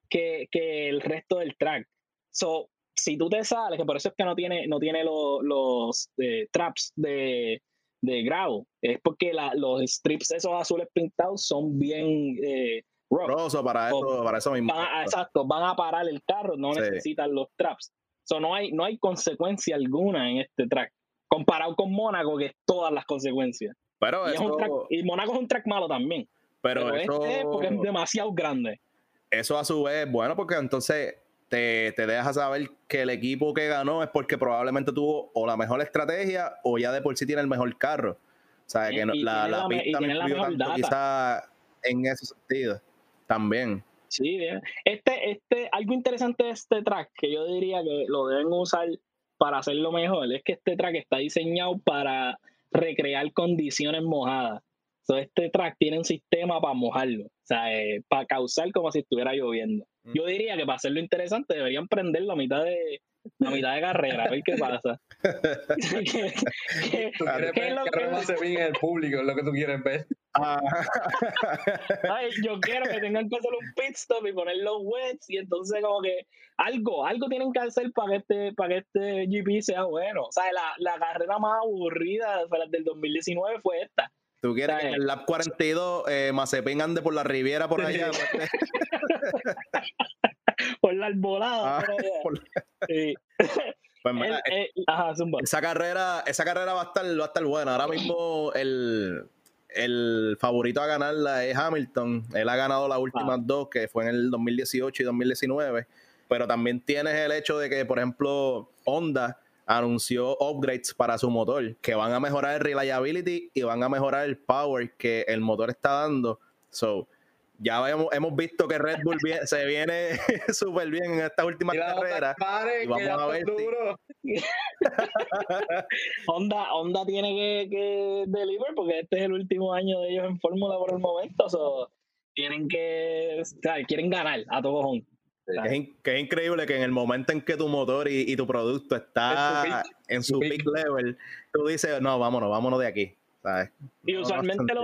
que, que, el resto del track. So, si tú te sales, que por eso es que no tiene, no tiene los, los eh, traps de, de grado. Es porque los strips esos azules pintados son bien eh, para eso, para eso mismo. exacto, van a parar el carro, no necesitan los traps. So, no, hay, no hay consecuencia alguna en este track. Comparado con Mónaco, que es todas las consecuencias. Pero y, Mónaco es un track malo también. Pero, este porque es demasiado grande. Eso a su vez, bueno, porque entonces te, te deja saber que el equipo que ganó es porque probablemente tuvo o la mejor estrategia o ya de por sí tiene el mejor carro. O sea, que la, la, pista no influyó tanto quizá en ese sentido también. Sí, este, este, algo interesante de este track que yo diría que lo deben usar para hacerlo mejor es que este track está diseñado para recrear condiciones mojadas. Entonces, este track tiene un sistema para mojarlo, o sea, eh, para causar como si estuviera lloviendo. Yo diría que para hacerlo interesante deberían prender la mitad de la mitad de carrera, a ver qué pasa. ¿Qué, qué, es lo que no se ve en el público, es lo que tú quieres ver. Ah. Ay, yo quiero que tengan que hacer un pit stop y poner los wets y entonces como que algo, algo tienen que hacer para que este, para que este GP sea bueno. O sea, la, la carrera más aburrida del 2019 fue esta. ¿Tú quieres que en el lap 42 eh, Mazepin ande por la Riviera por allá? por la arbolada. Ah, sí. Pues eh, ajá, esa carrera, esa carrera va a estar, va a estar buena. Ahora mismo el, el favorito a ganarla es Hamilton. Él ha ganado las últimas ah. dos, que fue en el 2018 y 2019. Pero también tienes el hecho de que, por ejemplo, Honda anunció upgrades para su motor que van a mejorar el reliability y van a mejorar el power que el motor está dando. So, ya hemos, hemos visto que Red Bull se viene súper bien en estas últimas carreras. y vamos a ver Honda, Honda tiene que, que deliver porque este es el último año de ellos en Fórmula por el momento. So, tienen que, o quieren ganar a todos Honda. Que es, increíble que en el momento en que tu motor y, tu producto está en su peak level, tú dices, no, vámonos, vámonos de aquí. Y usualmente,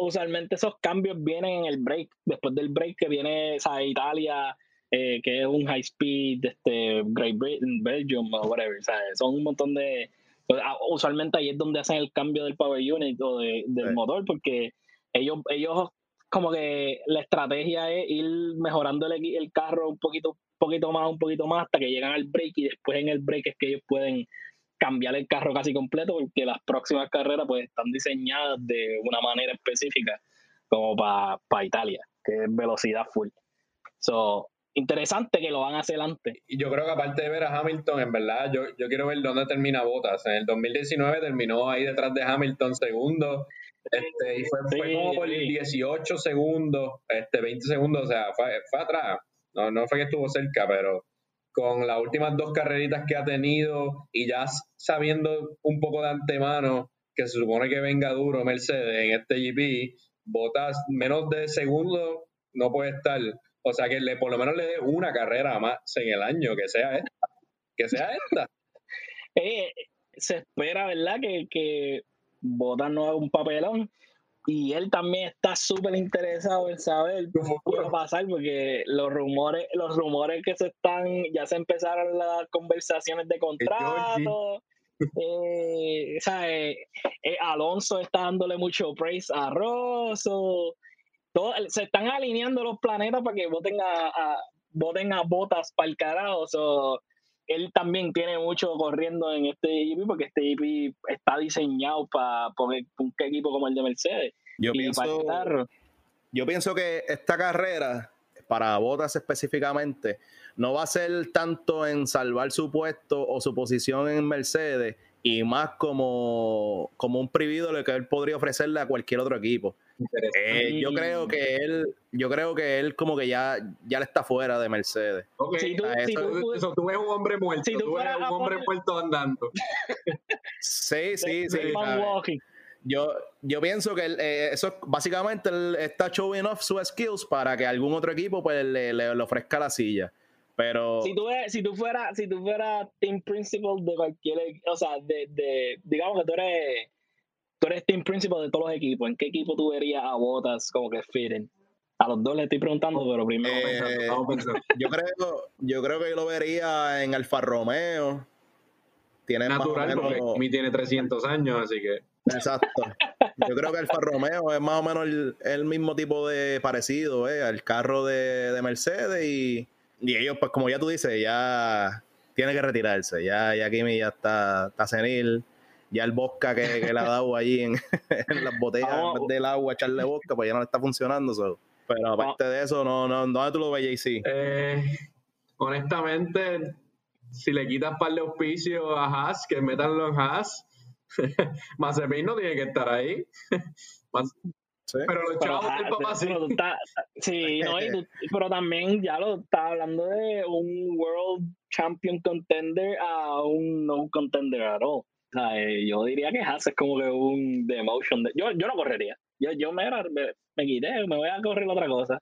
usualmente esos cambios vienen en el break, después del break que viene esa Italia, eh, que es un high speed, este, Great Britain, Belgium o whatever. Son un montón de. Pues, ah, usualmente ahí es donde hacen el cambio del power unit o del motor, porque ellos, ellos como que la estrategia es ir mejorando el, carro un poquito, poquito más, un poquito más, hasta que llegan al break y después en el break es que ellos pueden cambiar el carro casi completo porque las próximas carreras pues están diseñadas de una manera específica como para Italia, que es velocidad full. So, interesante que lo van a hacer antes. Y yo creo que aparte de ver a Hamilton, en verdad, yo, yo quiero ver dónde termina Bottas. En el 2019 terminó ahí detrás de Hamilton segundo, este, y fue, como por 18 segundos, este, 20 segundos, o sea, fue, fue atrás. No, no fue que estuvo cerca, pero con las últimas dos carreritas que ha tenido y ya sabiendo un poco de antemano que se supone que venga duro Mercedes en este GP, botas menos de segundo no puede estar. O sea que le, por lo menos le dé una carrera más en el año, que sea esta. Que sea esta. Eh, se espera, ¿verdad? Que, que Botas no haga un papelón y él también está súper interesado en saber qué va a pasar porque los rumores los rumores que se están ya se empezaron las conversaciones de contrato. Eh, eh, eh, Alonso está dándole mucho praise a Rosso. Todo, se están alineando los planetas para que voten a, voten a botas para el carajo él también tiene mucho corriendo en este GP porque este GP está diseñado para poner un equipo como el de Mercedes. Yo pienso, yo pienso que esta carrera, para Botas específicamente, no va a ser tanto en salvar su puesto o su posición en Mercedes, y más como, como un privilegio que él podría ofrecerle a cualquier otro equipo. Eh, yo creo que él, yo creo que él como que ya, ya le está fuera de Mercedes. Si tú, ves un hombre muerto, si tú, ves un hombre muerto andando. sí, sí, sí. Yo, yo pienso que eh, eso básicamente él está showing off sus skills para que algún otro equipo pues le, le ofrezca la silla. Pero. Si tú, si tú fueras si tú fuera team principal de cualquier. O sea, de, de, digamos que tú eres. Tú eres team principal de todos los equipos. ¿En qué equipo tú verías a Botas como que fitten? A los dos le estoy preguntando, pero primero eh, Yo creo, yo creo que yo lo vería en Alfa Romeo. Tiene Natural, más o menos... tiene 300 años, así que. Exacto. Yo creo que Alfa Romeo es más o menos el, mismo tipo de parecido, ¿eh? Al carro de, de Mercedes y y ellos, pues como ya tú dices, ya tiene que retirarse. Ya, ya Kimi ya está, está senil. Ya el bosca que, le ha dado allí en, las botellas del agua, echarle bosca, pues ya no le está funcionando. Pero aparte de eso, no, no, ¿dónde tú lo ves, JC? Eh, honestamente, si le quitas par de auspicios a Haas, que metan los Haas, Mazepin no tiene que estar ahí. Pero los chavos del papá sí. Pero, sí, no, pero también ya lo está hablando de un World Champion Contender a un no contender at all. Eh, yo diría que Haas es como que un demotion. De, yo, yo no correría. Yo, yo me, me, quité, me voy a correr otra cosa.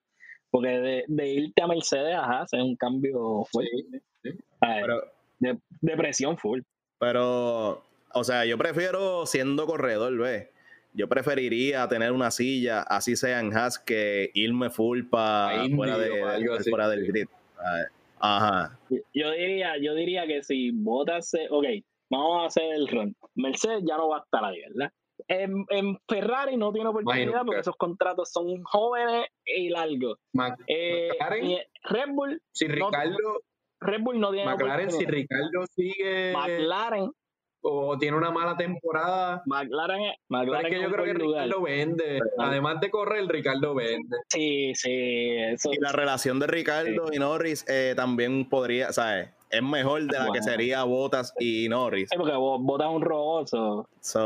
Porque de, de irte a Mercedes a Haas es un cambio fuerte. de, de presión full. Pero, o sea, yo prefiero siendo corredor, ¿ves? yo preferiría tener una silla, así sea en Haas, que irme full para fuera, de, fuera del grid. Ajá. Yo diría, yo diría que si Botas, ok, vamos a hacer el run. Mercedes ya no va a estar ahí, ¿verdad? En, Ferrari no tiene oportunidad porque esos contratos son jóvenes y largos. Eh, Red Bull. Si Ricardo. Red Bull no tiene McLaren, si Ricardo sigue. McLaren o tiene una mala temporada. McLaren, McLaren es que yo creo que Ricardo vende. Además de correr, Ricardo vende. Sí, sí. Y la relación de Ricardo y Norris eh, también podría, ¿sabes? Es mejor de la que sería Botas y Norris. Sí, porque Botas es un robot.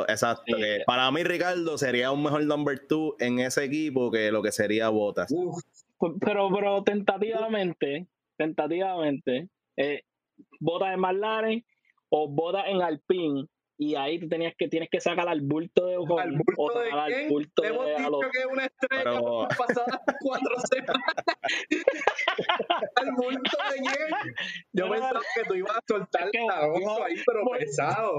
exacto. para mí, Ricardo sería un mejor number two en ese equipo que lo que sería Botas. Pero, pero tentativamente, tentativamente, eh, Botas es McLaren o boda en Alpine y ahí tú tenías que tienes que sacar al bulto de Ocon ¿Al bulto o de al bulto Hemos de dicho que es una estrella Pero... pasadas cuatro semanas. ¿Al bulto de quién? Yo pensaba que tú ibas a soltar el tabaco ahí, pero pesado.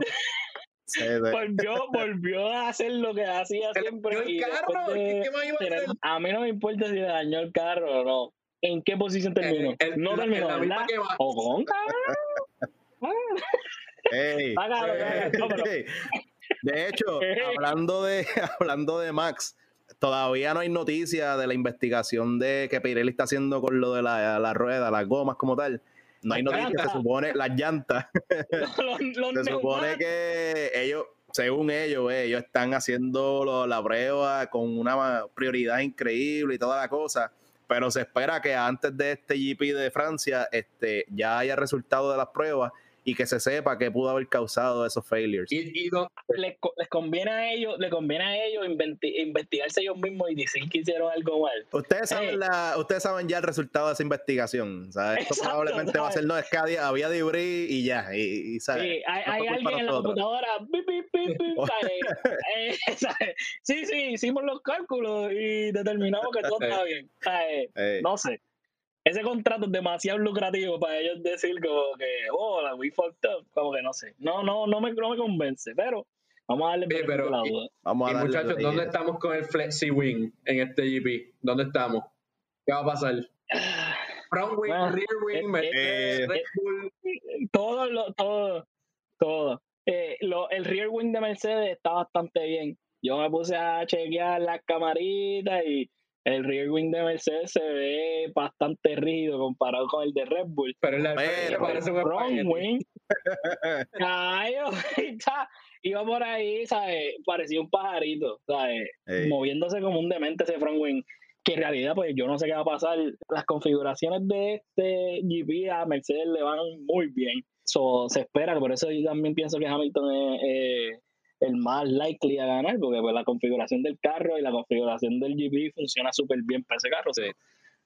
volvió, volvió a hacer lo que hacía siempre. El carro, ¿qué más iba a hacer? A mí no me importa si le dañó el carro o no. ¿En qué posición terminó? no terminó, ¿verdad? De hecho, hablando de, hablando de Max, todavía no hay noticia de la investigación de que Pirelli está haciendo con lo de la, la rueda, las gomas como tal. No hay noticia, se supone, las llantas. se supone que ellos, según ellos, ellos están haciendo la prueba con una prioridad increíble y toda la cosa. Pero se espera que antes de este GP de Francia este, ya haya resultado de las pruebas y que se sepa que pudo haber causado esos failures. Y, les, conviene a ellos, les conviene a ellos investigarse ellos mismos y decir que hicieron algo mal. Ustedes saben, eh. la, ustedes saben ya el resultado de esa investigación. Esto probablemente va a ser no es que había debris y ya. Y, Sí, hay, hay alguien en la computadora. Eh, sí, sí, hicimos los cálculos y determinamos que todo está bien. No sé ese contrato es demasiado lucrativo para ellos decir como que, oh, la we fucked up, como que no sé. No, no, no me, no me convence, pero vamos a darle sí, pero, la duda. Vamos a y muchachos, ¿dónde estamos con el Flexi Wing en este GP? ¿Dónde estamos? ¿Qué va a pasar? Front wing, rear wing, eh, Red Bull. Todo, lo, todo, todo. Eh, lo, el rear wing de Mercedes está bastante bien. Yo me puse a chequear las camaritas y el rear wing de Mercedes se ve bastante rígido comparado con el de Red Bull. Pero el parece un front wing. iba por ahí, ¿sabes? Parecía un pajarito, ¿sabes? Moviéndose como un demente ese front wing. que en realidad pues yo no sé qué va a pasar. Las configuraciones de este GP a Mercedes le van muy bien. se espera, por eso yo también pienso que Hamilton es el más likely a ganar, porque pues, la configuración del carro y la configuración del GP funciona súper bien para ese carro.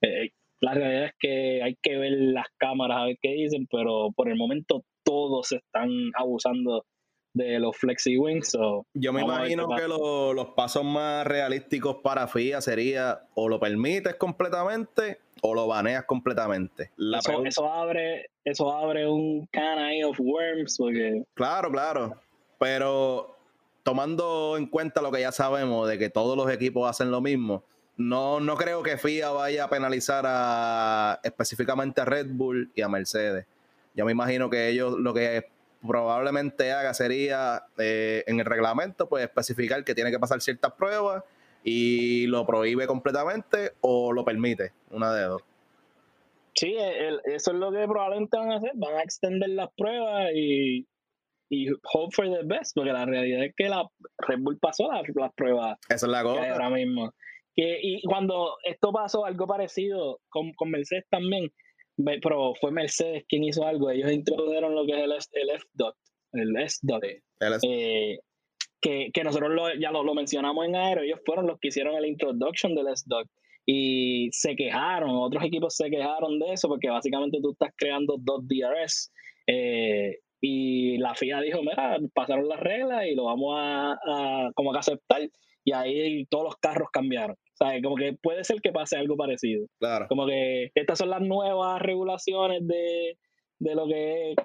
Eh, la realidad es que hay que ver las cámaras a ver qué dicen, pero por el momento todos están abusando de los flexi wings. Yo me imagino que los pasos más realísticos para FIA sería o lo permites completamente o lo baneas completamente. eso, abre eso abre un can of worms porque... Claro, claro. Pero tomando en cuenta lo que ya sabemos de que todos los equipos hacen lo mismo, no, no creo que FIA vaya a penalizar a, específicamente a Red Bull y a Mercedes. Yo me imagino que ellos lo que probablemente haga sería eh, en el reglamento, pues especificar que tiene que pasar ciertas pruebas y lo prohíbe completamente o lo permite, una de dos. Sí, eso es lo que probablemente van a hacer, van a extender las pruebas y, y hope for the best, porque la realidad es que la Red Bull pasó las, pruebas. Esa es la cosa. Ahora mismo. Que, y cuando esto pasó, algo parecido con, con Mercedes también, pero fue Mercedes quien hizo algo. Ellos introdujeron lo que es el, el F-Dot, el S-Dot. Eh, que, que, nosotros ya lo, lo, mencionamos en aero, ellos fueron los que hicieron el introduction del S-Dot y se quejaron, otros equipos se quejaron de eso porque básicamente tú estás creando dos DRS eh, y la FIA dijo, mira, pasaron las reglas y lo vamos a, a como que aceptar y ahí todos los carros cambiaron. ¿Sabes? Como que puede ser que pase algo parecido. Claro. Como que estas son las nuevas regulaciones de, de lo que es,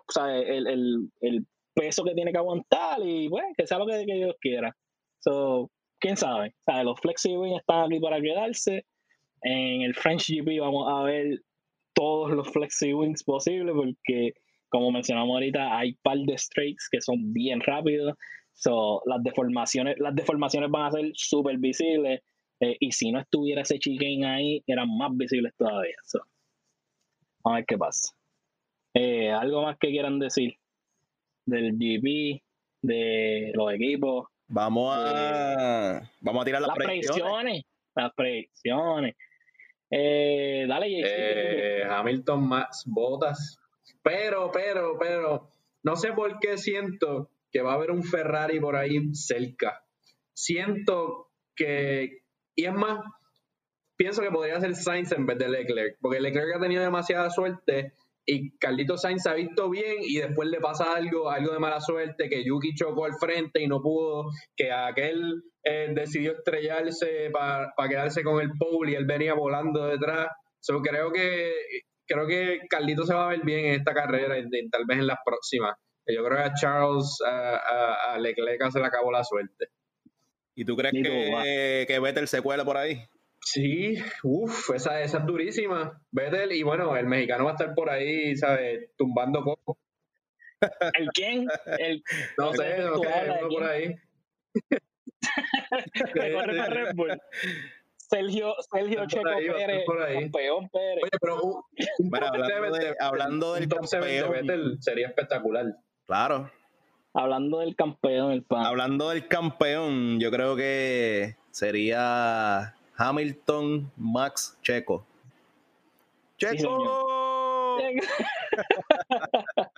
El, el, el, peso que tiene que aguantar y, pues, que sea lo que, que Dios quiera. So, quién sabe. ¿Sabes? Los Flexi están aquí para quedarse. En el French GP vamos a ver todos los Flexi Wings posibles porque, como mencionamos ahorita, hay par de straights que son bien rápidos. So, las deformaciones, las deformaciones van a ser súper visibles eh, y si no estuviera ese chicane ahí, eran más visibles todavía. vamos a ver qué pasa. Eh, ¿Algo más que quieran decir del GP, de los equipos? Vamos a, vamos a tirar las, las predicciones. Las predicciones. Eh, dale, Hamilton más botas. Pero, pero, pero, no sé por qué siento que va a haber un Ferrari por ahí cerca. Siento que y es más, pienso que podría ser Sainz en vez de Leclerc, porque Leclerc ha tenido demasiada suerte y Carlito Sainz ha visto bien y después le pasa algo, algo de mala suerte, que Yuki chocó al frente y no pudo, que aquel eh, decidió estrellarse para quedarse con el pole y él venía volando detrás. So, creo que creo que Carlito se va a ver bien en esta carrera y, tal vez en las próximas. Yo creo que a Charles, a, a Leclerc se le acabó la suerte. ¿Y tú crees que, que Vettel se cuela por ahí? Sí, uff, esa, esa es durísima. Vettel, y bueno, el mexicano va a estar por ahí, ¿sabes? Tumbando coco. ¿El quién? El, no sé, no sé, uno por ahí. Red Bull. Sergio, Sergio Checo ahí, Pérez, campeón Pérez. Oye, pero bueno, hablando, de, hablando del campeón, Vettel sería espectacular. Claro. Hablando del campeón, el pan. Hablando del campeón, yo creo que sería Hamilton Max Checo. ¡Checo!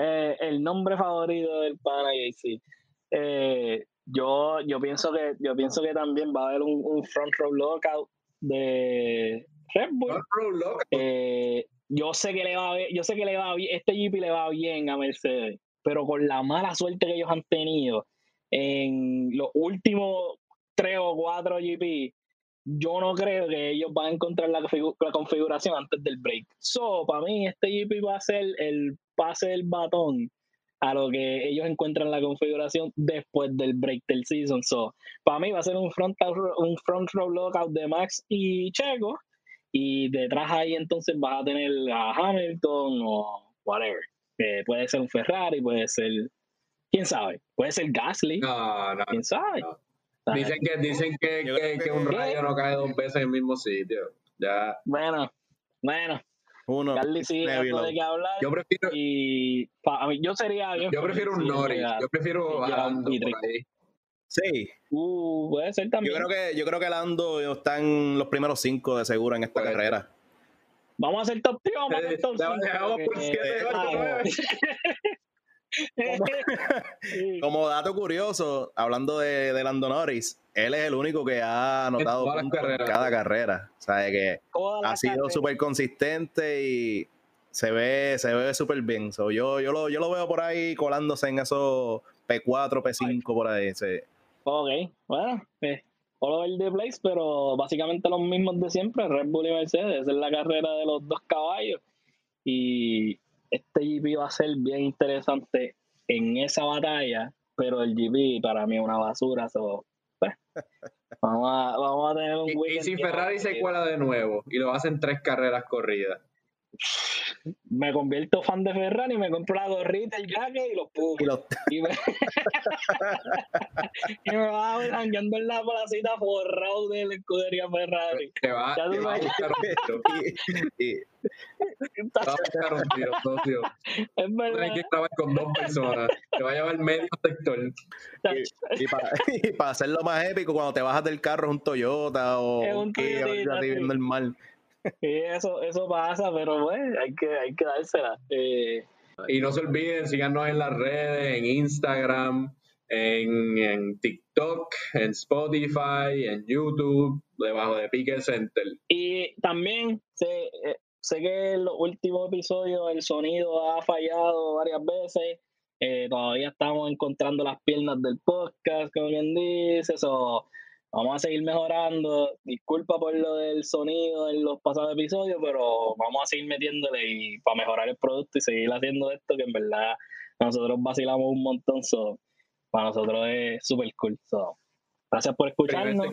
Eh, el nombre favorito del pana sí. Eh, yo, yo pienso que yo pienso que también va a haber un, front row lockout de Red Bull. Front row lockout. Eh, yo sé que le va a, yo sé que le va bien, este GP le va bien a Mercedes pero con la mala suerte que ellos han tenido en los últimos tres o cuatro GP, yo no creo que ellos van a encontrar la, configuración antes del break. So, para mí, este GP va a ser el pase del batón a lo que ellos encuentran la configuración después del break del season. So, para mí va a ser un front, un front row lockout de Max y Checo. Y detrás ahí entonces vas a tener a Hamilton o whatever puede ser un Ferrari, puede ser. ¿Quién sabe? Puede ser Gasly. No, no. ¿Quién sabe? Dicen que, dicen que, que, un rayo no cae dos veces en el mismo sitio. Ya. Bueno, bueno. Uno. Gasly sí de que hablar. Yo prefiero. Y mí, yo sería. Yo, prefiero un Norris. Yo prefiero a por ahí. Sí. Uh, puede ser también. Yo creo que, yo creo que Lando está en los primeros cinco de seguro en esta carrera. Vamos a hacer top 3 vamos a hacer top 5. Como, dato curioso, hablando de, de, Lando Norris, él es el único que ha anotado cada carrera. O sea, que ha sido súper consistente y se ve se ve súper bien. yo, yo, lo, yo lo veo por ahí colándose en esos P4, P5 por ahí. Sí. Ok, bueno, eh, all over the place, pero básicamente los mismos de siempre, Red Bull y Mercedes. es la carrera de los dos caballos. Y este GP va a ser bien interesante en esa batalla, pero el GP para mí es una basura. Pues, vamos, a, vamos a tener un Y, y si Ferrari se cuela de nuevo y lo hacen tres carreras corridas me convierto fan de Ferrari, me compro la gorrita, el jacket y los puros. Y, me... y me va andando en la placita forrado de la escudería Ferrari. Te va, te va a buscar un tiro. te va a buscar un tiro, socio. Es verdad. Tienes que trabajar con dos personas. Te va a llevar medio sector. Y, para, y, para, hacerlo más épico, cuando te bajas del carro es un Toyota o un Kia, viendo el mal. eso, eso pasa, pero bueno, hay que, hay que dársela. Eh, y no se olviden, síganos en las redes, en Instagram, en, en, TikTok, en Spotify, en YouTube, debajo de Pique Center. Y también sé, eh, sé que en los últimos episodios el sonido ha fallado varias veces. Eh, todavía estamos encontrando las piernas del podcast, como bien dice. eso vamos a seguir mejorando. Disculpa por lo del sonido en los pasados episodios, pero vamos a seguir metiéndole y para mejorar el producto y seguir haciendo esto que en verdad nosotros vacilamos un montón. So, para nosotros es súper cool. So, gracias por escucharnos.